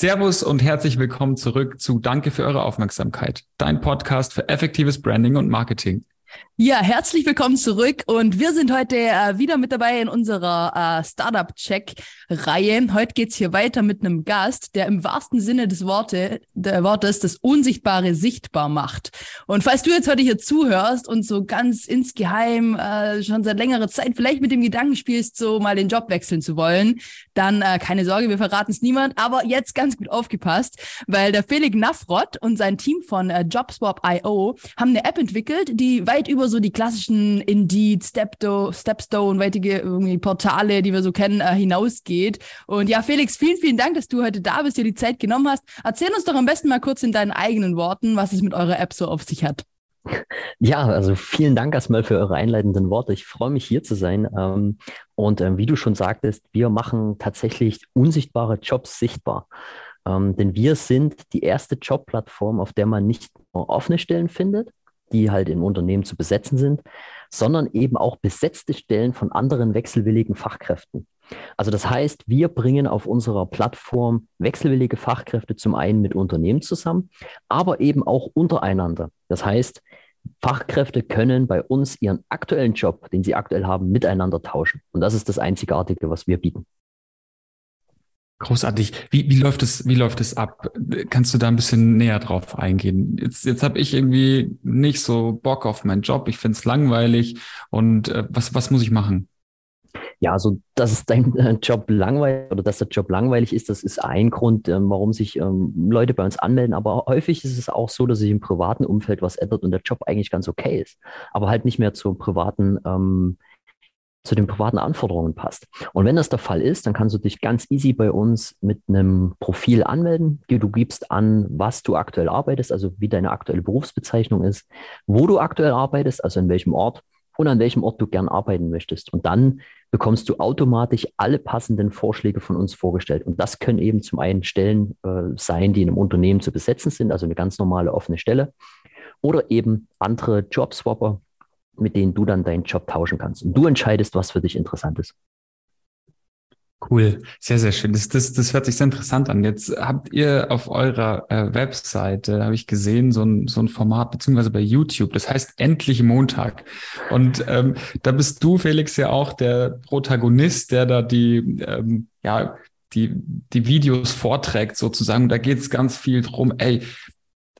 Servus und herzlich willkommen zurück zu Danke für eure Aufmerksamkeit, dein Podcast für effektives Branding und Marketing. Ja, herzlich willkommen zurück und wir sind heute äh, wieder mit dabei in unserer äh, Startup-Check-Reihe. Heute geht's hier weiter mit einem Gast, der im wahrsten Sinne des Worte, der Wortes das Unsichtbare sichtbar macht. Und falls du jetzt heute hier zuhörst und so ganz insgeheim äh, schon seit längerer Zeit vielleicht mit dem Gedanken spielst, so mal den Job wechseln zu wollen, dann äh, keine Sorge, wir verraten es niemand, aber jetzt ganz gut aufgepasst, weil der Felix Nafrot und sein Team von äh, JobSwap.io haben eine App entwickelt, die weit über so die klassischen Indeed, Stepdo, Stepstone, weitige irgendwie Portale, die wir so kennen, äh, hinausgeht. Und ja, Felix, vielen, vielen Dank, dass du heute da bist, dir die Zeit genommen hast. Erzähl uns doch am besten mal kurz in deinen eigenen Worten, was es mit eurer App so auf sich hat. Ja, also vielen Dank erstmal für eure einleitenden Worte. Ich freue mich hier zu sein. Ähm, und ähm, wie du schon sagtest, wir machen tatsächlich unsichtbare Jobs sichtbar. Ähm, denn wir sind die erste Jobplattform, auf der man nicht nur offene Stellen findet, die halt im Unternehmen zu besetzen sind, sondern eben auch besetzte Stellen von anderen wechselwilligen Fachkräften. Also das heißt, wir bringen auf unserer Plattform wechselwillige Fachkräfte zum einen mit Unternehmen zusammen, aber eben auch untereinander. Das heißt, Fachkräfte können bei uns ihren aktuellen Job, den sie aktuell haben, miteinander tauschen. Und das ist das Einzigartige, was wir bieten. Großartig. Wie, wie läuft es, wie läuft es ab? Kannst du da ein bisschen näher drauf eingehen? Jetzt, jetzt habe ich irgendwie nicht so Bock auf meinen Job. Ich finde es langweilig. Und äh, was, was muss ich machen? Ja, also dass dein äh, Job langweilig oder dass der Job langweilig ist, das ist ein Grund, ähm, warum sich ähm, Leute bei uns anmelden. Aber häufig ist es auch so, dass sich im privaten Umfeld was ändert und der Job eigentlich ganz okay ist, aber halt nicht mehr zum privaten ähm, zu den privaten Anforderungen passt. Und wenn das der Fall ist, dann kannst du dich ganz easy bei uns mit einem Profil anmelden. Du gibst an, was du aktuell arbeitest, also wie deine aktuelle Berufsbezeichnung ist, wo du aktuell arbeitest, also in welchem Ort und an welchem Ort du gern arbeiten möchtest. Und dann bekommst du automatisch alle passenden Vorschläge von uns vorgestellt. Und das können eben zum einen Stellen äh, sein, die in einem Unternehmen zu besetzen sind, also eine ganz normale offene Stelle, oder eben andere Jobswapper, mit denen du dann deinen Job tauschen kannst. Und du entscheidest, was für dich interessant ist. Cool, sehr, sehr schön. Das, das, das hört sich sehr interessant an. Jetzt habt ihr auf eurer äh, Webseite, habe ich gesehen, so ein, so ein Format, beziehungsweise bei YouTube, das heißt Endlich Montag. Und ähm, da bist du, Felix, ja auch der Protagonist, der da die, ähm, ja, die, die Videos vorträgt sozusagen. Und da geht es ganz viel drum, ey,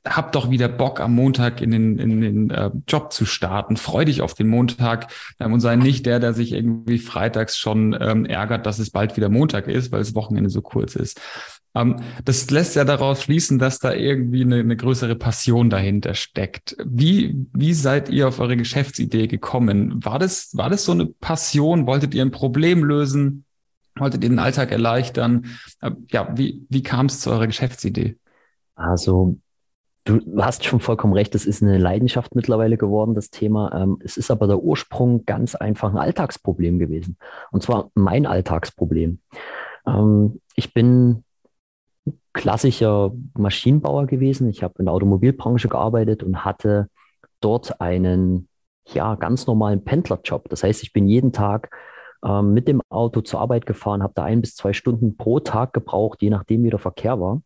hab doch wieder Bock am Montag in den, in den äh, Job zu starten. Freu dich auf den Montag ähm, und sei nicht der, der sich irgendwie freitags schon ähm, ärgert, dass es bald wieder Montag ist, weil das Wochenende so kurz ist. Ähm, das lässt ja daraus schließen, dass da irgendwie eine, eine größere Passion dahinter steckt. Wie, wie seid ihr auf eure Geschäftsidee gekommen? War das, war das so eine Passion? Wolltet ihr ein Problem lösen? Wolltet ihr den Alltag erleichtern? Äh, ja, wie, wie kam es zu eurer Geschäftsidee? Also Du hast schon vollkommen recht, das ist eine Leidenschaft mittlerweile geworden, das Thema. Ähm, es ist aber der Ursprung ganz einfach ein Alltagsproblem gewesen. Und zwar mein Alltagsproblem. Ähm, ich bin klassischer Maschinenbauer gewesen. Ich habe in der Automobilbranche gearbeitet und hatte dort einen ja, ganz normalen Pendlerjob. Das heißt, ich bin jeden Tag ähm, mit dem Auto zur Arbeit gefahren, habe da ein bis zwei Stunden pro Tag gebraucht, je nachdem, wie der Verkehr war.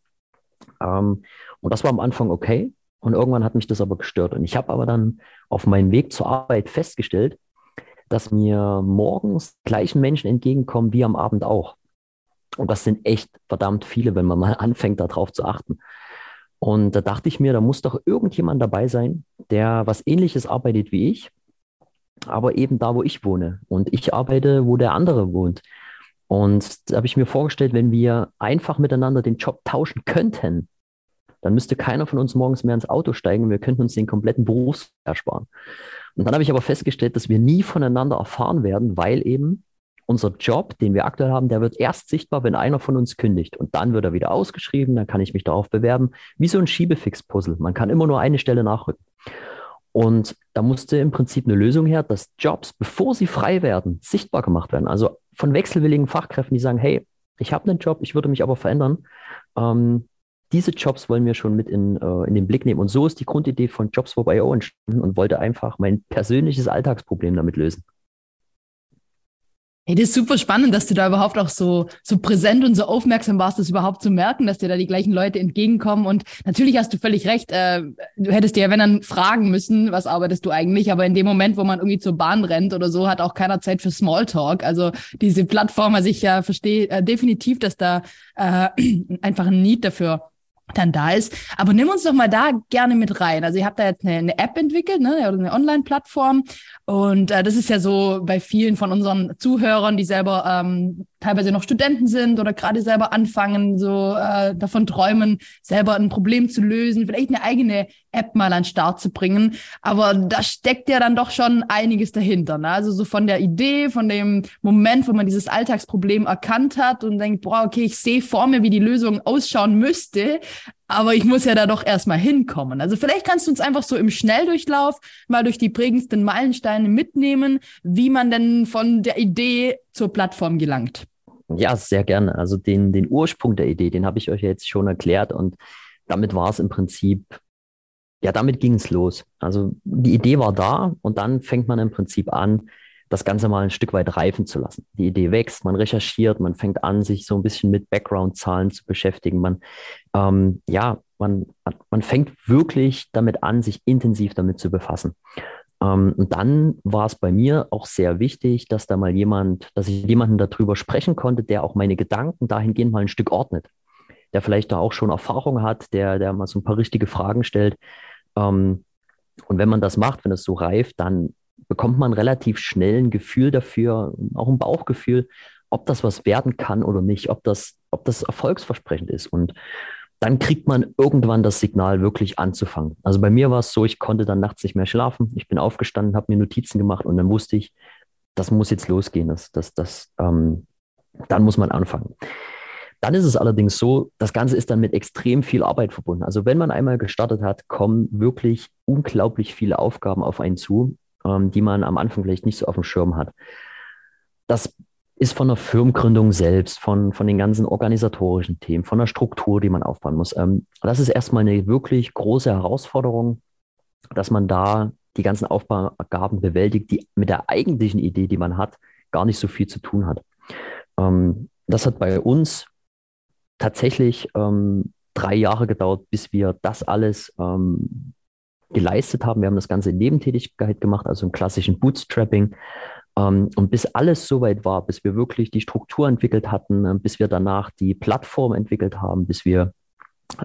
Ähm, und das war am Anfang okay. Und irgendwann hat mich das aber gestört. Und ich habe aber dann auf meinem Weg zur Arbeit festgestellt, dass mir morgens gleichen Menschen entgegenkommen wie am Abend auch. Und das sind echt verdammt viele, wenn man mal anfängt, darauf zu achten. Und da dachte ich mir, da muss doch irgendjemand dabei sein, der was ähnliches arbeitet wie ich, aber eben da, wo ich wohne. Und ich arbeite, wo der andere wohnt. Und da habe ich mir vorgestellt, wenn wir einfach miteinander den Job tauschen könnten, dann müsste keiner von uns morgens mehr ins Auto steigen und wir könnten uns den kompletten Beruf ersparen. Und dann habe ich aber festgestellt, dass wir nie voneinander erfahren werden, weil eben unser Job, den wir aktuell haben, der wird erst sichtbar, wenn einer von uns kündigt. Und dann wird er wieder ausgeschrieben, dann kann ich mich darauf bewerben, wie so ein Schiebefix-Puzzle. Man kann immer nur eine Stelle nachrücken. Und da musste im Prinzip eine Lösung her, dass Jobs, bevor sie frei werden, sichtbar gemacht werden. Also von wechselwilligen Fachkräften, die sagen, hey, ich habe einen Job, ich würde mich aber verändern. Ähm, diese Jobs wollen wir schon mit in, äh, in den Blick nehmen. Und so ist die Grundidee von Jobswap.io entstanden und wollte einfach mein persönliches Alltagsproblem damit lösen. Hey, das ist super spannend, dass du da überhaupt auch so, so präsent und so aufmerksam warst, das überhaupt zu merken, dass dir da die gleichen Leute entgegenkommen. Und natürlich hast du völlig recht. Äh, du hättest dir ja, wenn dann fragen müssen, was arbeitest du eigentlich? Aber in dem Moment, wo man irgendwie zur Bahn rennt oder so, hat auch keiner Zeit für Smalltalk. Also diese Plattform, also ich ja verstehe äh, definitiv, dass da äh, einfach ein Need dafür dann da ist. Aber nimm uns doch mal da gerne mit rein. Also ihr habt da jetzt eine, eine App entwickelt, ne, oder eine Online-Plattform. Und äh, das ist ja so bei vielen von unseren Zuhörern, die selber ähm, teilweise noch Studenten sind oder gerade selber anfangen, so äh, davon träumen, selber ein Problem zu lösen, vielleicht eine eigene App mal an den Start zu bringen. Aber da steckt ja dann doch schon einiges dahinter. Ne? Also so von der Idee, von dem Moment, wo man dieses Alltagsproblem erkannt hat und denkt, boah, okay, ich sehe vor mir, wie die Lösung ausschauen müsste, aber ich muss ja da doch erstmal hinkommen. Also vielleicht kannst du uns einfach so im Schnelldurchlauf mal durch die prägendsten Meilensteine mitnehmen, wie man denn von der Idee zur Plattform gelangt. Ja, sehr gerne. Also den, den Ursprung der Idee, den habe ich euch jetzt schon erklärt und damit war es im Prinzip, ja, damit ging es los. Also die Idee war da und dann fängt man im Prinzip an, das Ganze mal ein Stück weit reifen zu lassen. Die Idee wächst, man recherchiert, man fängt an, sich so ein bisschen mit Background-Zahlen zu beschäftigen. Man, ähm, ja, man, man fängt wirklich damit an, sich intensiv damit zu befassen. Ähm, und dann war es bei mir auch sehr wichtig, dass da mal jemand, dass ich jemanden darüber sprechen konnte, der auch meine Gedanken dahingehend mal ein Stück ordnet, der vielleicht da auch schon Erfahrung hat, der, der mal so ein paar richtige Fragen stellt. Ähm, und wenn man das macht, wenn es so reift, dann bekommt man relativ schnell ein Gefühl dafür, auch ein Bauchgefühl, ob das was werden kann oder nicht, ob das, ob das erfolgsversprechend ist. Und dann kriegt man irgendwann das Signal, wirklich anzufangen. Also bei mir war es so, ich konnte dann nachts nicht mehr schlafen. Ich bin aufgestanden, habe mir Notizen gemacht und dann wusste ich, das muss jetzt losgehen. Das, das, das, ähm, dann muss man anfangen. Dann ist es allerdings so, das Ganze ist dann mit extrem viel Arbeit verbunden. Also wenn man einmal gestartet hat, kommen wirklich unglaublich viele Aufgaben auf einen zu, ähm, die man am Anfang vielleicht nicht so auf dem Schirm hat. Das ist von der Firmengründung selbst, von, von den ganzen organisatorischen Themen, von der Struktur, die man aufbauen muss. Ähm, das ist erstmal eine wirklich große Herausforderung, dass man da die ganzen Aufgaben bewältigt, die mit der eigentlichen Idee, die man hat, gar nicht so viel zu tun hat. Ähm, das hat bei uns tatsächlich ähm, drei Jahre gedauert, bis wir das alles ähm, geleistet haben. Wir haben das Ganze in Nebentätigkeit gemacht, also im klassischen Bootstrapping. Ähm, und bis alles soweit war, bis wir wirklich die Struktur entwickelt hatten, äh, bis wir danach die Plattform entwickelt haben, bis wir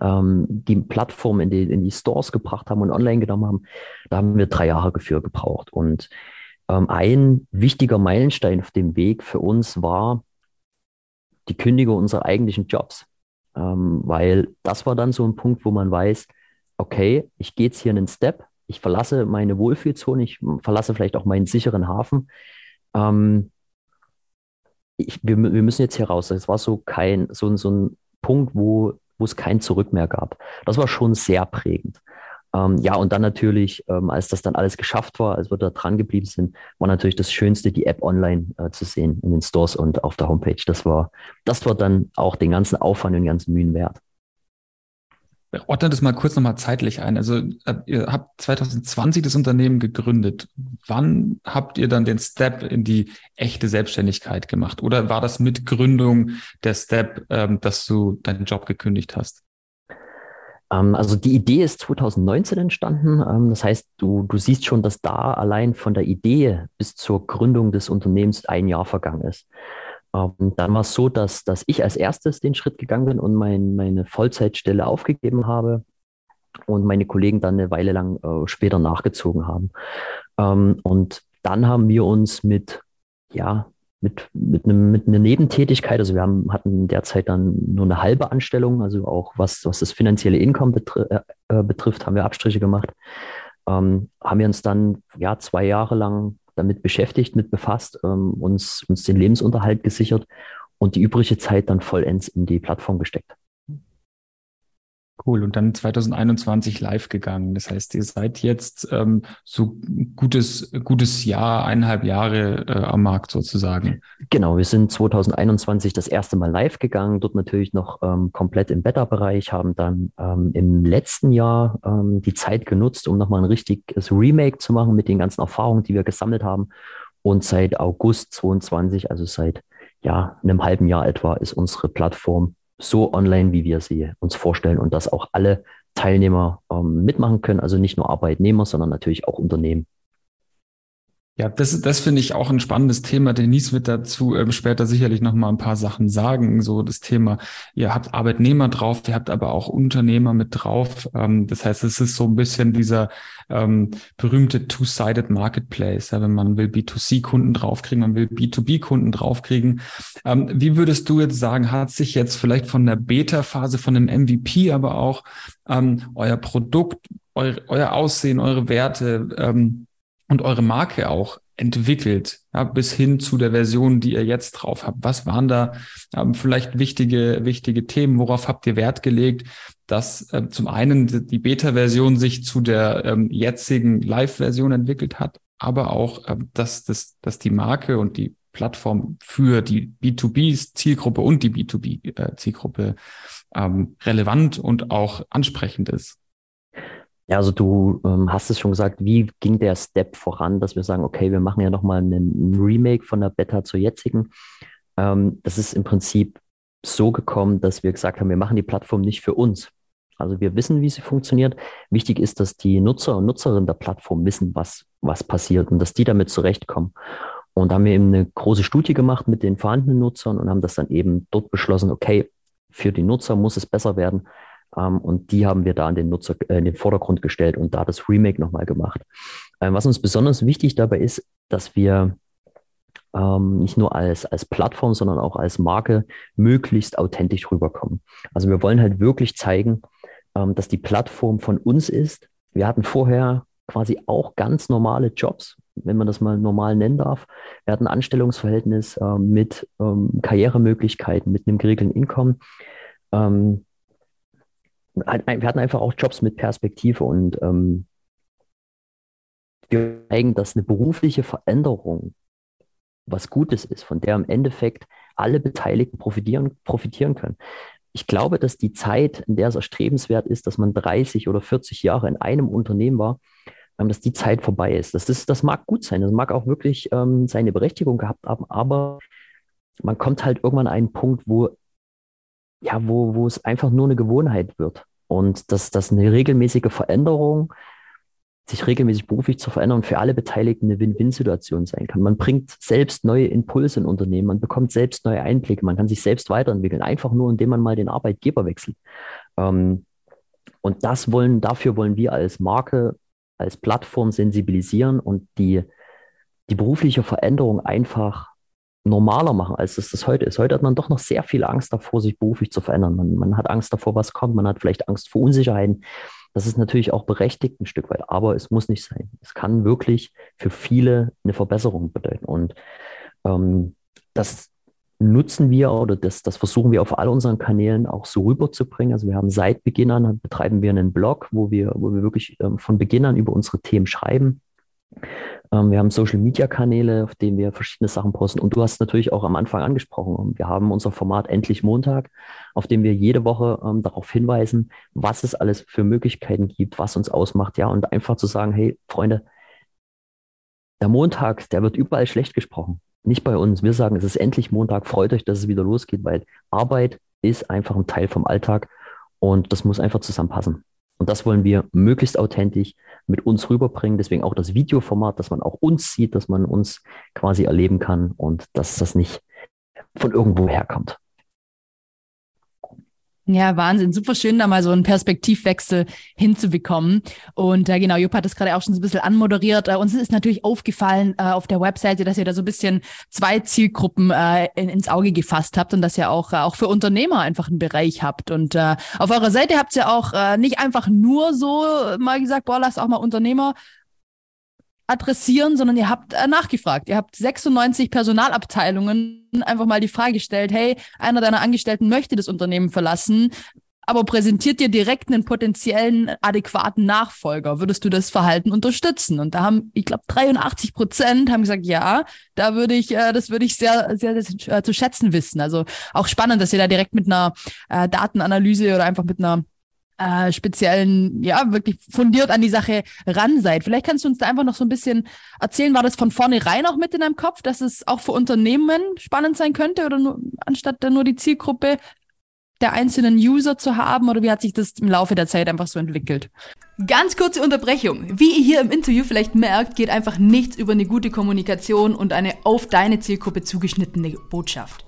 ähm, die Plattform in die, in die Stores gebracht haben und online genommen haben, da haben wir drei Jahre dafür gebraucht. Und ähm, ein wichtiger Meilenstein auf dem Weg für uns war die Kündigung unserer eigentlichen Jobs. Ähm, weil das war dann so ein Punkt, wo man weiß, okay, ich gehe jetzt hier einen Step, ich verlasse meine Wohlfühlzone, ich verlasse vielleicht auch meinen sicheren Hafen ähm, ich, wir, wir müssen jetzt hier raus. Es war so kein, so, so ein Punkt, wo, wo es kein Zurück mehr gab. Das war schon sehr prägend. Ähm, ja, und dann natürlich, ähm, als das dann alles geschafft war, als wir da dran geblieben sind, war natürlich das Schönste, die App online äh, zu sehen in den Stores und auf der Homepage. Das war, das war dann auch den ganzen Aufwand und den ganzen Mühen wert. Ordnet das mal kurz nochmal zeitlich ein. Also äh, ihr habt 2020 das Unternehmen gegründet. Wann habt ihr dann den Step in die echte Selbstständigkeit gemacht? Oder war das mit Gründung der Step, ähm, dass du deinen Job gekündigt hast? Ähm, also die Idee ist 2019 entstanden. Ähm, das heißt, du, du siehst schon, dass da allein von der Idee bis zur Gründung des Unternehmens ein Jahr vergangen ist. Ähm, dann war es so, dass, dass ich als erstes den Schritt gegangen bin und mein, meine Vollzeitstelle aufgegeben habe und meine Kollegen dann eine Weile lang äh, später nachgezogen haben. Ähm, und dann haben wir uns mit, ja, mit, mit, einem, mit einer Nebentätigkeit, also wir haben, hatten derzeit dann nur eine halbe Anstellung, also auch was, was das finanzielle Income betri äh, äh betrifft, haben wir Abstriche gemacht. Ähm, haben wir uns dann ja zwei Jahre lang damit beschäftigt, mit befasst, ähm, uns, uns den Lebensunterhalt gesichert und die übrige Zeit dann vollends in die Plattform gesteckt. Cool. Und dann 2021 live gegangen. Das heißt, ihr seid jetzt ähm, so gutes, gutes Jahr, eineinhalb Jahre äh, am Markt sozusagen. Genau, wir sind 2021 das erste Mal live gegangen, dort natürlich noch ähm, komplett im Beta-Bereich, haben dann ähm, im letzten Jahr ähm, die Zeit genutzt, um nochmal ein richtiges Remake zu machen mit den ganzen Erfahrungen, die wir gesammelt haben Und seit August 22, also seit ja, einem halben Jahr etwa, ist unsere Plattform so online, wie wir sie uns vorstellen und dass auch alle Teilnehmer ähm, mitmachen können, also nicht nur Arbeitnehmer, sondern natürlich auch Unternehmen. Ja, das, das finde ich auch ein spannendes Thema. Denise wird dazu ähm, später sicherlich noch mal ein paar Sachen sagen. So das Thema, ihr habt Arbeitnehmer drauf, ihr habt aber auch Unternehmer mit drauf. Ähm, das heißt, es ist so ein bisschen dieser ähm, berühmte Two-Sided Marketplace. Ja, wenn man will B2C-Kunden draufkriegen, man will B2B-Kunden draufkriegen. Ähm, wie würdest du jetzt sagen, hat sich jetzt vielleicht von der Beta-Phase, von dem MVP, aber auch ähm, euer Produkt, eu, euer Aussehen, eure Werte, ähm, und eure Marke auch entwickelt, ja, bis hin zu der Version, die ihr jetzt drauf habt. Was waren da ähm, vielleicht wichtige, wichtige Themen? Worauf habt ihr Wert gelegt, dass äh, zum einen die Beta-Version sich zu der ähm, jetzigen Live-Version entwickelt hat, aber auch, äh, dass, dass, dass die Marke und die Plattform für die B2B-Zielgruppe und die B2B-Zielgruppe äh, ähm, relevant und auch ansprechend ist? Ja, also du ähm, hast es schon gesagt, wie ging der Step voran, dass wir sagen, okay, wir machen ja nochmal einen Remake von der Beta zur jetzigen. Ähm, das ist im Prinzip so gekommen, dass wir gesagt haben, wir machen die Plattform nicht für uns. Also wir wissen, wie sie funktioniert. Wichtig ist, dass die Nutzer und Nutzerinnen der Plattform wissen, was, was passiert und dass die damit zurechtkommen. Und da haben wir eben eine große Studie gemacht mit den vorhandenen Nutzern und haben das dann eben dort beschlossen, okay, für die Nutzer muss es besser werden. Ähm, und die haben wir da in den Nutzer, äh, in den Vordergrund gestellt und da das Remake nochmal gemacht. Ähm, was uns besonders wichtig dabei ist, dass wir ähm, nicht nur als, als Plattform, sondern auch als Marke möglichst authentisch rüberkommen. Also wir wollen halt wirklich zeigen, ähm, dass die Plattform von uns ist. Wir hatten vorher quasi auch ganz normale Jobs, wenn man das mal normal nennen darf. Wir hatten ein Anstellungsverhältnis äh, mit ähm, Karrieremöglichkeiten, mit einem geregelten Einkommen. Ähm, wir hatten einfach auch Jobs mit Perspektive und ähm, wir zeigen, dass eine berufliche Veränderung was Gutes ist, von der im Endeffekt alle Beteiligten profitieren, profitieren können. Ich glaube, dass die Zeit, in der es erstrebenswert ist, dass man 30 oder 40 Jahre in einem Unternehmen war, ähm, dass die Zeit vorbei ist. Das, ist, das mag gut sein, das mag auch wirklich ähm, seine Berechtigung gehabt haben, aber man kommt halt irgendwann an einen Punkt, wo, ja, wo, wo es einfach nur eine Gewohnheit wird. Und dass das eine regelmäßige Veränderung, sich regelmäßig beruflich zu verändern, für alle Beteiligten eine Win-Win-Situation sein kann. Man bringt selbst neue Impulse in Unternehmen, man bekommt selbst neue Einblicke, man kann sich selbst weiterentwickeln, einfach nur, indem man mal den Arbeitgeber wechselt. Ähm, und das wollen, dafür wollen wir als Marke, als Plattform sensibilisieren und die, die berufliche Veränderung einfach normaler machen, als es das heute ist. Heute hat man doch noch sehr viel Angst davor, sich beruflich zu verändern. Man, man hat Angst davor, was kommt. Man hat vielleicht Angst vor Unsicherheiten. Das ist natürlich auch berechtigt ein Stück weit, aber es muss nicht sein. Es kann wirklich für viele eine Verbesserung bedeuten. Und ähm, das nutzen wir oder das, das versuchen wir auf all unseren Kanälen auch so rüberzubringen. Also wir haben seit Beginn an betreiben wir einen Blog, wo wir, wo wir wirklich ähm, von Beginn an über unsere Themen schreiben. Ähm, wir haben Social-Media-Kanäle, auf denen wir verschiedene Sachen posten. Und du hast natürlich auch am Anfang angesprochen, wir haben unser Format Endlich Montag, auf dem wir jede Woche ähm, darauf hinweisen, was es alles für Möglichkeiten gibt, was uns ausmacht. Ja, und einfach zu sagen, hey, Freunde, der Montag, der wird überall schlecht gesprochen. Nicht bei uns. Wir sagen, es ist endlich Montag, freut euch, dass es wieder losgeht, weil Arbeit ist einfach ein Teil vom Alltag und das muss einfach zusammenpassen. Und das wollen wir möglichst authentisch mit uns rüberbringen. Deswegen auch das Videoformat, dass man auch uns sieht, dass man uns quasi erleben kann und dass das nicht von irgendwo herkommt. Ja, Wahnsinn. Super schön, da mal so einen Perspektivwechsel hinzubekommen. Und äh, genau, Jupp hat das gerade auch schon so ein bisschen anmoderiert. Äh, uns ist natürlich aufgefallen äh, auf der Webseite, dass ihr da so ein bisschen zwei Zielgruppen äh, in, ins Auge gefasst habt und dass ihr auch, äh, auch für Unternehmer einfach einen Bereich habt. Und äh, auf eurer Seite habt ihr auch äh, nicht einfach nur so mal gesagt, boah, lasst auch mal Unternehmer adressieren, sondern ihr habt äh, nachgefragt. Ihr habt 96 Personalabteilungen einfach mal die Frage gestellt, hey, einer deiner Angestellten möchte das Unternehmen verlassen, aber präsentiert dir direkt einen potenziellen adäquaten Nachfolger. Würdest du das Verhalten unterstützen? Und da haben, ich glaube, 83 Prozent haben gesagt, ja, da würde ich, äh, das würde ich sehr, sehr, sehr äh, zu schätzen wissen. Also auch spannend, dass ihr da direkt mit einer äh, Datenanalyse oder einfach mit einer äh, speziellen, ja, wirklich fundiert an die Sache ran seid. Vielleicht kannst du uns da einfach noch so ein bisschen erzählen, war das von vornherein auch mit in deinem Kopf, dass es auch für Unternehmen spannend sein könnte oder nur, anstatt dann nur die Zielgruppe der einzelnen User zu haben oder wie hat sich das im Laufe der Zeit einfach so entwickelt? Ganz kurze Unterbrechung. Wie ihr hier im Interview vielleicht merkt, geht einfach nichts über eine gute Kommunikation und eine auf deine Zielgruppe zugeschnittene Botschaft.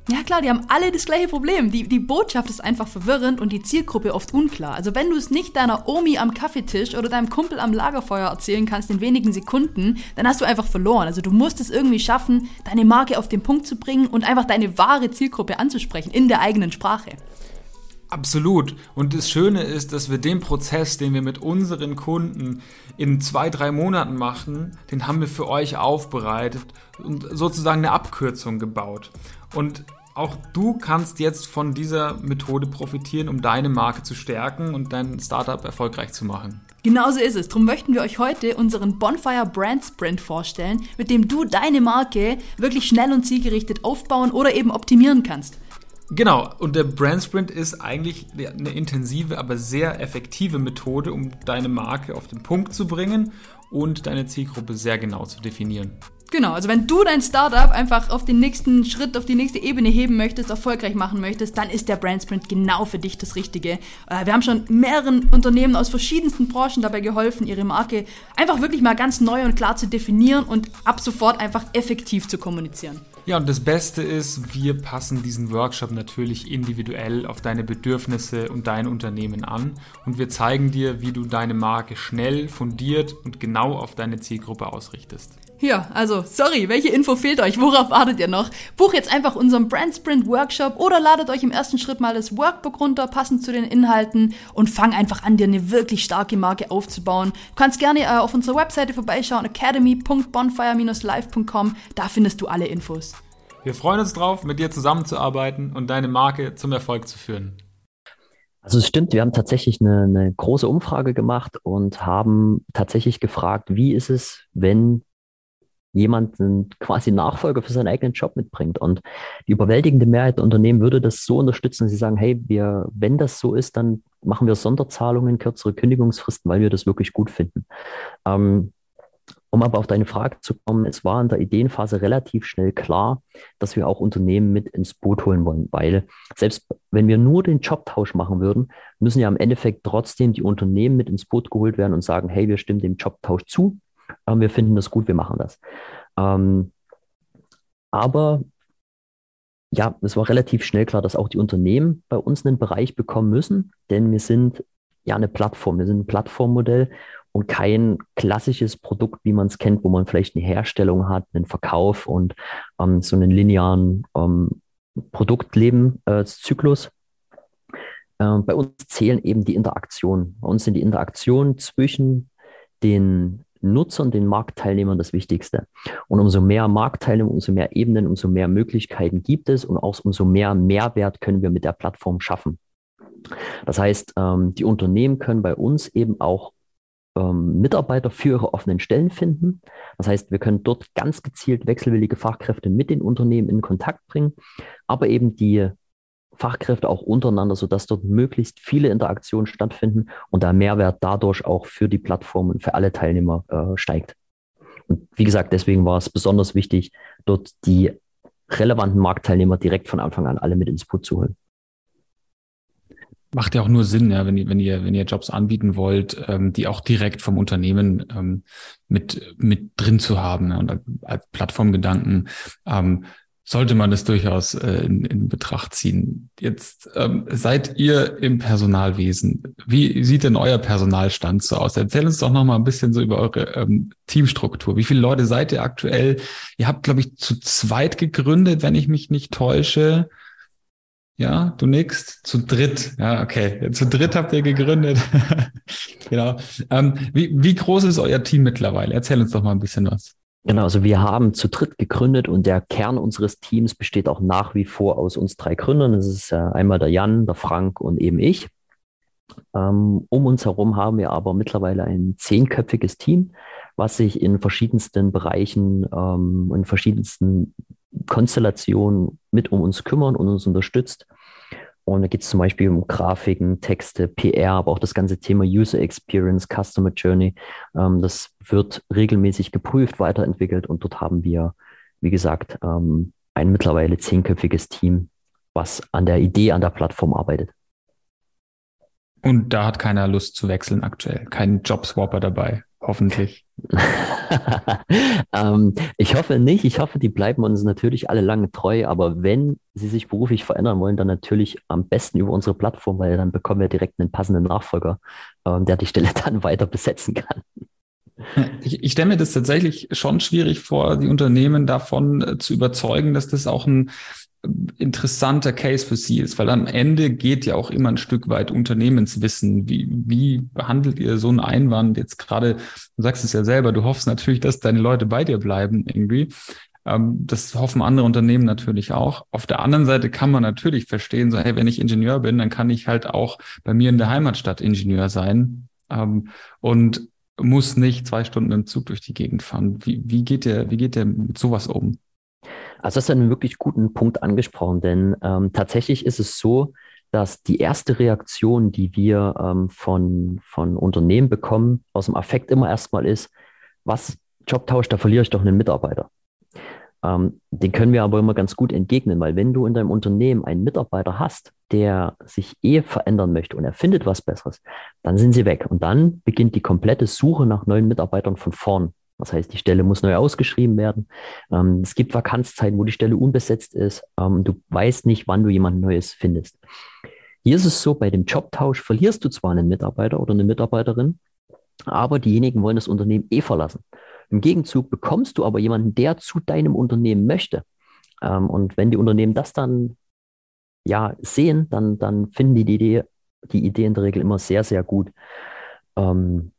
Ja klar, die haben alle das gleiche Problem. Die, die Botschaft ist einfach verwirrend und die Zielgruppe oft unklar. Also wenn du es nicht deiner Omi am Kaffeetisch oder deinem Kumpel am Lagerfeuer erzählen kannst in wenigen Sekunden, dann hast du einfach verloren. Also du musst es irgendwie schaffen, deine Marke auf den Punkt zu bringen und einfach deine wahre Zielgruppe anzusprechen in der eigenen Sprache. Absolut. Und das Schöne ist, dass wir den Prozess, den wir mit unseren Kunden in zwei, drei Monaten machen, den haben wir für euch aufbereitet und sozusagen eine Abkürzung gebaut. Und auch du kannst jetzt von dieser Methode profitieren, um deine Marke zu stärken und dein Startup erfolgreich zu machen. Genauso ist es. Darum möchten wir euch heute unseren Bonfire Brand Sprint vorstellen, mit dem du deine Marke wirklich schnell und zielgerichtet aufbauen oder eben optimieren kannst. Genau, und der Brand Sprint ist eigentlich eine intensive, aber sehr effektive Methode, um deine Marke auf den Punkt zu bringen und deine Zielgruppe sehr genau zu definieren. Genau, also wenn du dein Startup einfach auf den nächsten Schritt, auf die nächste Ebene heben möchtest, erfolgreich machen möchtest, dann ist der Brand Sprint genau für dich das Richtige. Äh, wir haben schon mehreren Unternehmen aus verschiedensten Branchen dabei geholfen, ihre Marke einfach wirklich mal ganz neu und klar zu definieren und ab sofort einfach effektiv zu kommunizieren. Ja, und das Beste ist, wir passen diesen Workshop natürlich individuell auf deine Bedürfnisse und dein Unternehmen an und wir zeigen dir, wie du deine Marke schnell, fundiert und genau auf deine Zielgruppe ausrichtest. Ja, also, sorry, welche Info fehlt euch? Worauf wartet ihr noch? Buch jetzt einfach unseren Brand Sprint Workshop oder ladet euch im ersten Schritt mal das Workbook runter, passend zu den Inhalten und fang einfach an, dir eine wirklich starke Marke aufzubauen. Du kannst gerne äh, auf unserer Webseite vorbeischauen, academy.bonfire-live.com, da findest du alle Infos. Wir freuen uns drauf, mit dir zusammenzuarbeiten und deine Marke zum Erfolg zu führen. Also es stimmt, wir haben tatsächlich eine, eine große Umfrage gemacht und haben tatsächlich gefragt, wie ist es, wenn jemanden quasi Nachfolger für seinen eigenen Job mitbringt. Und die überwältigende Mehrheit der Unternehmen würde das so unterstützen, dass sie sagen, hey, wir, wenn das so ist, dann machen wir Sonderzahlungen, kürzere Kündigungsfristen, weil wir das wirklich gut finden. Ähm, um aber auf deine Frage zu kommen, es war in der Ideenphase relativ schnell klar, dass wir auch Unternehmen mit ins Boot holen wollen, weil selbst wenn wir nur den Jobtausch machen würden, müssen ja im Endeffekt trotzdem die Unternehmen mit ins Boot geholt werden und sagen, hey, wir stimmen dem Jobtausch zu, wir finden das gut, wir machen das. Ähm, aber ja, es war relativ schnell klar, dass auch die Unternehmen bei uns einen Bereich bekommen müssen, denn wir sind ja eine Plattform, wir sind ein Plattformmodell und kein klassisches Produkt, wie man es kennt, wo man vielleicht eine Herstellung hat, einen Verkauf und ähm, so einen linearen ähm, Produktlebenszyklus. Äh, bei uns zählen eben die Interaktionen. Bei uns sind die Interaktionen zwischen den Nutzern, den Marktteilnehmern das Wichtigste. Und umso mehr Marktteilnehmer, umso mehr Ebenen, umso mehr Möglichkeiten gibt es und auch umso mehr Mehrwert können wir mit der Plattform schaffen. Das heißt, ähm, die Unternehmen können bei uns eben auch ähm, Mitarbeiter für ihre offenen Stellen finden. Das heißt, wir können dort ganz gezielt wechselwillige Fachkräfte mit den Unternehmen in Kontakt bringen, aber eben die Fachkräfte auch untereinander, sodass dort möglichst viele Interaktionen stattfinden und der Mehrwert dadurch auch für die Plattform und für alle Teilnehmer äh, steigt. Und wie gesagt, deswegen war es besonders wichtig, dort die relevanten Marktteilnehmer direkt von Anfang an alle mit ins Boot zu holen. Macht ja auch nur Sinn, ja, wenn ihr, wenn ihr, wenn ihr Jobs anbieten wollt, ähm, die auch direkt vom Unternehmen ähm, mit, mit drin zu haben ja, und als Plattformgedanken. Ähm, sollte man das durchaus äh, in, in Betracht ziehen. Jetzt ähm, seid ihr im Personalwesen. Wie sieht denn euer Personalstand so aus? Erzähl uns doch noch mal ein bisschen so über eure ähm, Teamstruktur. Wie viele Leute seid ihr aktuell? Ihr habt, glaube ich, zu zweit gegründet, wenn ich mich nicht täusche. Ja, du nix. Zu dritt. Ja, okay. Zu dritt habt ihr gegründet. genau. Ähm, wie, wie groß ist euer Team mittlerweile? Erzähl uns doch mal ein bisschen was. Genau, also wir haben zu dritt gegründet und der Kern unseres Teams besteht auch nach wie vor aus uns drei Gründern. Das ist äh, einmal der Jan, der Frank und eben ich. Ähm, um uns herum haben wir aber mittlerweile ein zehnköpfiges Team, was sich in verschiedensten Bereichen, ähm, in verschiedensten Konstellationen mit um uns kümmern und uns unterstützt. Und da geht es zum Beispiel um Grafiken, Texte, PR, aber auch das ganze Thema User Experience, Customer Journey. Ähm, das wird regelmäßig geprüft, weiterentwickelt und dort haben wir, wie gesagt, ähm, ein mittlerweile zehnköpfiges Team, was an der Idee, an der Plattform arbeitet. Und da hat keiner Lust zu wechseln aktuell. Kein Jobswapper dabei, hoffentlich. ähm, ich hoffe nicht. Ich hoffe, die bleiben uns natürlich alle lange treu. Aber wenn sie sich beruflich verändern wollen, dann natürlich am besten über unsere Plattform, weil dann bekommen wir direkt einen passenden Nachfolger, ähm, der die Stelle dann weiter besetzen kann. Ich, ich stelle mir das tatsächlich schon schwierig vor, die Unternehmen davon äh, zu überzeugen, dass das auch ein interessanter Case für Sie ist, weil am Ende geht ja auch immer ein Stück weit Unternehmenswissen. Wie, wie behandelt ihr so einen Einwand jetzt gerade? Du sagst es ja selber, du hoffst natürlich, dass deine Leute bei dir bleiben irgendwie. Ähm, das hoffen andere Unternehmen natürlich auch. Auf der anderen Seite kann man natürlich verstehen, so, hey, wenn ich Ingenieur bin, dann kann ich halt auch bei mir in der Heimatstadt Ingenieur sein. Ähm, und muss nicht zwei Stunden im Zug durch die Gegend fahren. Wie, wie geht der, wie geht der mit sowas um? Also das ist einen wirklich guten Punkt angesprochen, denn ähm, tatsächlich ist es so, dass die erste Reaktion, die wir ähm, von, von Unternehmen bekommen, aus dem Affekt immer erstmal ist, was Jobtausch, da verliere ich doch einen Mitarbeiter. Ähm, den können wir aber immer ganz gut entgegnen, weil wenn du in deinem Unternehmen einen Mitarbeiter hast, der sich eh verändern möchte und er findet was Besseres, dann sind sie weg. Und dann beginnt die komplette Suche nach neuen Mitarbeitern von vorn. Das heißt, die Stelle muss neu ausgeschrieben werden. Ähm, es gibt Vakanzzeiten, wo die Stelle unbesetzt ist. Ähm, du weißt nicht, wann du jemand Neues findest. Hier ist es so, bei dem Jobtausch verlierst du zwar einen Mitarbeiter oder eine Mitarbeiterin, aber diejenigen wollen das Unternehmen eh verlassen. Im Gegenzug bekommst du aber jemanden, der zu deinem Unternehmen möchte. Ähm, und wenn die Unternehmen das dann ja sehen, dann, dann finden die die Idee, die Idee in der Regel immer sehr, sehr gut. Ähm,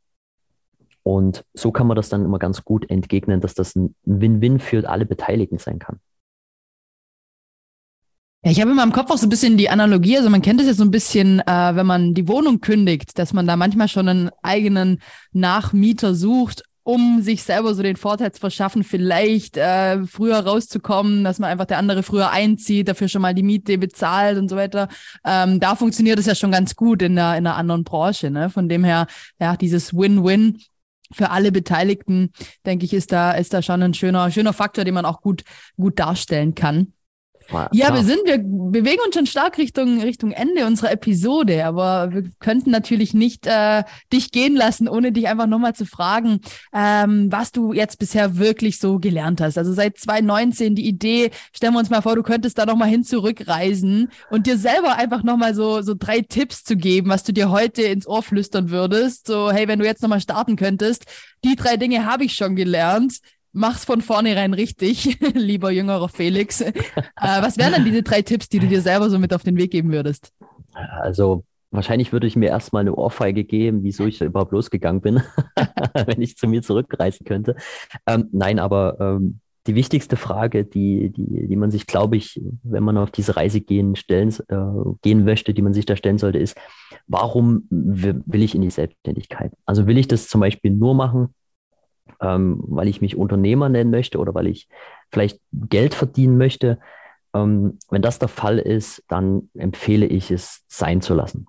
und so kann man das dann immer ganz gut entgegnen, dass das ein Win-Win für alle Beteiligten sein kann. Ja, ich habe immer im Kopf auch so ein bisschen die Analogie, also man kennt es ja so ein bisschen, äh, wenn man die Wohnung kündigt, dass man da manchmal schon einen eigenen Nachmieter sucht, um sich selber so den Vorteil zu verschaffen, vielleicht äh, früher rauszukommen, dass man einfach der andere früher einzieht, dafür schon mal die Miete bezahlt und so weiter. Ähm, da funktioniert es ja schon ganz gut in einer, in einer anderen Branche. Ne? Von dem her, ja, dieses Win-Win für alle Beteiligten, denke ich, ist da, ist da schon ein schöner, schöner Faktor, den man auch gut, gut darstellen kann. Ja, wir sind, wir bewegen uns schon stark Richtung, Richtung Ende unserer Episode, aber wir könnten natürlich nicht äh, dich gehen lassen, ohne dich einfach nochmal zu fragen, ähm, was du jetzt bisher wirklich so gelernt hast. Also seit 2019 die Idee, stellen wir uns mal vor, du könntest da nochmal hin zurückreisen und dir selber einfach nochmal so, so drei Tipps zu geben, was du dir heute ins Ohr flüstern würdest. So, hey, wenn du jetzt nochmal starten könntest, die drei Dinge habe ich schon gelernt mach's von vornherein richtig, lieber jüngerer Felix. Äh, was wären denn diese drei Tipps, die du dir selber so mit auf den Weg geben würdest? Also wahrscheinlich würde ich mir erstmal eine Ohrfeige geben, wieso ich überhaupt losgegangen bin, wenn ich zu mir zurückreisen könnte. Ähm, nein, aber ähm, die wichtigste Frage, die, die, die man sich, glaube ich, wenn man auf diese Reise gehen, stellen, äh, gehen möchte, die man sich da stellen sollte, ist, warum will ich in die Selbstständigkeit? Also will ich das zum Beispiel nur machen, ähm, weil ich mich Unternehmer nennen möchte oder weil ich vielleicht Geld verdienen möchte. Ähm, wenn das der Fall ist, dann empfehle ich es sein zu lassen.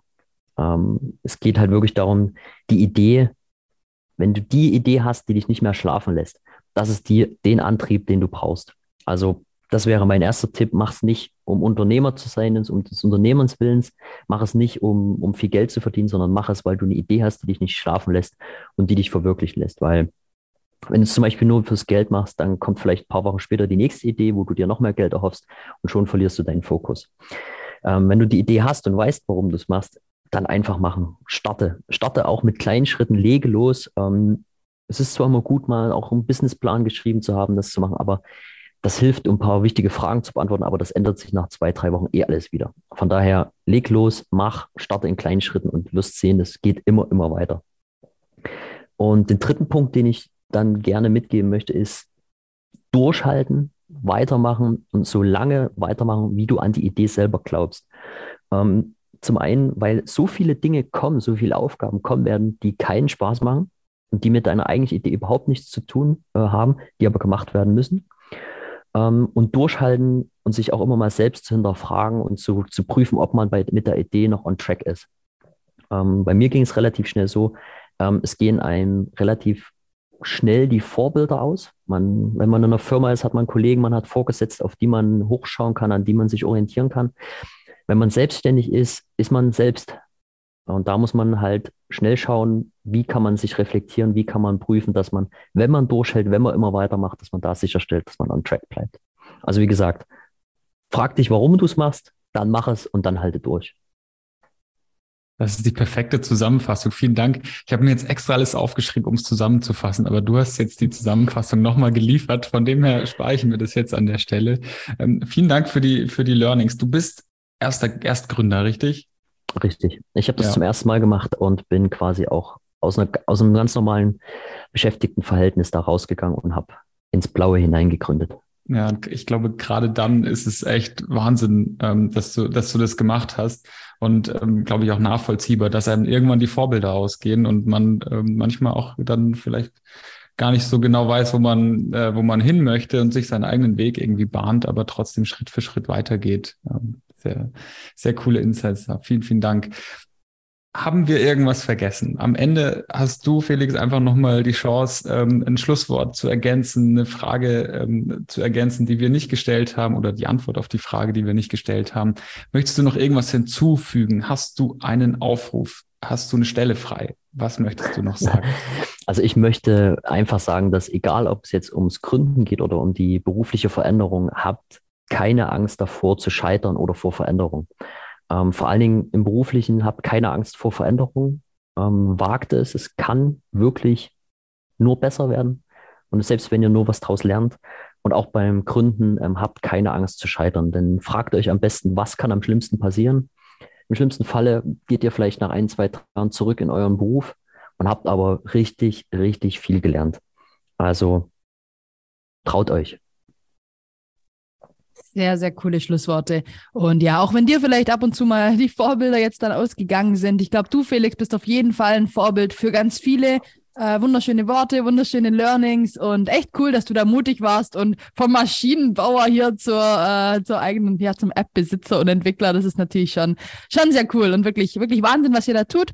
Ähm, es geht halt wirklich darum, die Idee, wenn du die Idee hast, die dich nicht mehr schlafen lässt, das ist die, den Antrieb, den du brauchst. Also das wäre mein erster Tipp. Mach es nicht, um Unternehmer zu sein, um des Unternehmens Willens. Mach es nicht, um, um viel Geld zu verdienen, sondern mach es, weil du eine Idee hast, die dich nicht schlafen lässt und die dich verwirklichen lässt. Weil wenn du es zum Beispiel nur fürs Geld machst, dann kommt vielleicht ein paar Wochen später die nächste Idee, wo du dir noch mehr Geld erhoffst und schon verlierst du deinen Fokus. Ähm, wenn du die Idee hast und weißt, warum du es machst, dann einfach machen. Starte. Starte auch mit kleinen Schritten, lege los. Ähm, es ist zwar immer gut, mal auch einen Businessplan geschrieben zu haben, das zu machen, aber das hilft, um ein paar wichtige Fragen zu beantworten, aber das ändert sich nach zwei, drei Wochen eh alles wieder. Von daher, leg los, mach, starte in kleinen Schritten und wirst sehen, das geht immer, immer weiter. Und den dritten Punkt, den ich dann gerne mitgeben möchte, ist durchhalten, weitermachen und so lange weitermachen, wie du an die Idee selber glaubst. Ähm, Zum einen, weil so viele Dinge kommen, so viele Aufgaben kommen werden, die keinen Spaß machen und die mit deiner eigentlichen Idee überhaupt nichts zu tun äh, haben, die aber gemacht werden müssen. Ähm, und durchhalten und sich auch immer mal selbst zu hinterfragen und zu, zu prüfen, ob man bei, mit der Idee noch on track ist. Ähm, bei mir ging es relativ schnell so, ähm, es gehen einem relativ schnell die Vorbilder aus. Man, wenn man in einer Firma ist, hat man Kollegen, man hat Vorgesetzte, auf die man hochschauen kann, an die man sich orientieren kann. Wenn man selbstständig ist, ist man selbst. Und da muss man halt schnell schauen, wie kann man sich reflektieren, wie kann man prüfen, dass man, wenn man durchhält, wenn man immer weitermacht, dass man da sicherstellt, dass man on track bleibt. Also wie gesagt, frag dich, warum du es machst, dann mach es und dann halte durch. Das ist die perfekte Zusammenfassung. Vielen Dank. Ich habe mir jetzt extra alles aufgeschrieben, um es zusammenzufassen, aber du hast jetzt die Zusammenfassung nochmal geliefert. Von dem her spare ich mir das jetzt an der Stelle. Ähm, vielen Dank für die, für die Learnings. Du bist erster Erstgründer, richtig? Richtig. Ich habe das ja. zum ersten Mal gemacht und bin quasi auch aus, einer, aus einem ganz normalen Beschäftigtenverhältnis da rausgegangen und habe ins Blaue hineingegründet. Ja, ich glaube, gerade dann ist es echt Wahnsinn, ähm, dass du, dass du das gemacht hast und ähm, glaube ich auch nachvollziehbar, dass einem irgendwann die Vorbilder ausgehen und man ähm, manchmal auch dann vielleicht gar nicht so genau weiß, wo man, äh, wo man hin möchte und sich seinen eigenen Weg irgendwie bahnt, aber trotzdem Schritt für Schritt weitergeht. Ähm, sehr, sehr coole Insights. Vielen, vielen Dank haben wir irgendwas vergessen? Am Ende hast du, Felix, einfach nochmal die Chance, ähm, ein Schlusswort zu ergänzen, eine Frage ähm, zu ergänzen, die wir nicht gestellt haben oder die Antwort auf die Frage, die wir nicht gestellt haben. Möchtest du noch irgendwas hinzufügen? Hast du einen Aufruf? Hast du eine Stelle frei? Was möchtest du noch sagen? Also ich möchte einfach sagen, dass egal, ob es jetzt ums Gründen geht oder um die berufliche Veränderung, habt keine Angst davor zu scheitern oder vor Veränderung. Ähm, vor allen Dingen im Beruflichen habt keine Angst vor Veränderungen. Ähm, wagt es, es kann wirklich nur besser werden. Und selbst wenn ihr nur was draus lernt und auch beim Gründen ähm, habt keine Angst zu scheitern, denn fragt euch am besten, was kann am schlimmsten passieren. Im schlimmsten Falle geht ihr vielleicht nach ein, zwei Jahren zurück in euren Beruf und habt aber richtig, richtig viel gelernt. Also traut euch. Sehr, sehr coole Schlussworte. Und ja, auch wenn dir vielleicht ab und zu mal die Vorbilder jetzt dann ausgegangen sind, ich glaube, du, Felix, bist auf jeden Fall ein Vorbild für ganz viele. Äh, wunderschöne Worte, wunderschöne Learnings und echt cool, dass du da mutig warst und vom Maschinenbauer hier zur, äh, zur eigenen, ja, zum App-Besitzer und Entwickler. Das ist natürlich schon, schon sehr cool und wirklich, wirklich Wahnsinn, was ihr da tut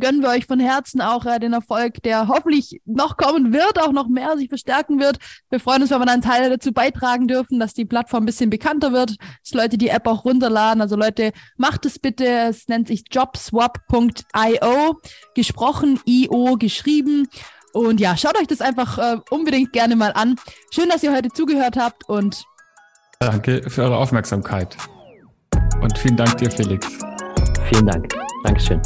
gönnen wir euch von Herzen auch äh, den Erfolg, der hoffentlich noch kommen wird, auch noch mehr sich verstärken wird. Wir freuen uns, wenn wir dann Teile dazu beitragen dürfen, dass die Plattform ein bisschen bekannter wird, dass Leute die App auch runterladen. Also Leute, macht es bitte. Es nennt sich jobswap.io, gesprochen, IO geschrieben. Und ja, schaut euch das einfach äh, unbedingt gerne mal an. Schön, dass ihr heute zugehört habt und Danke für eure Aufmerksamkeit. Und vielen Dank dir, Felix. Vielen Dank. Dankeschön.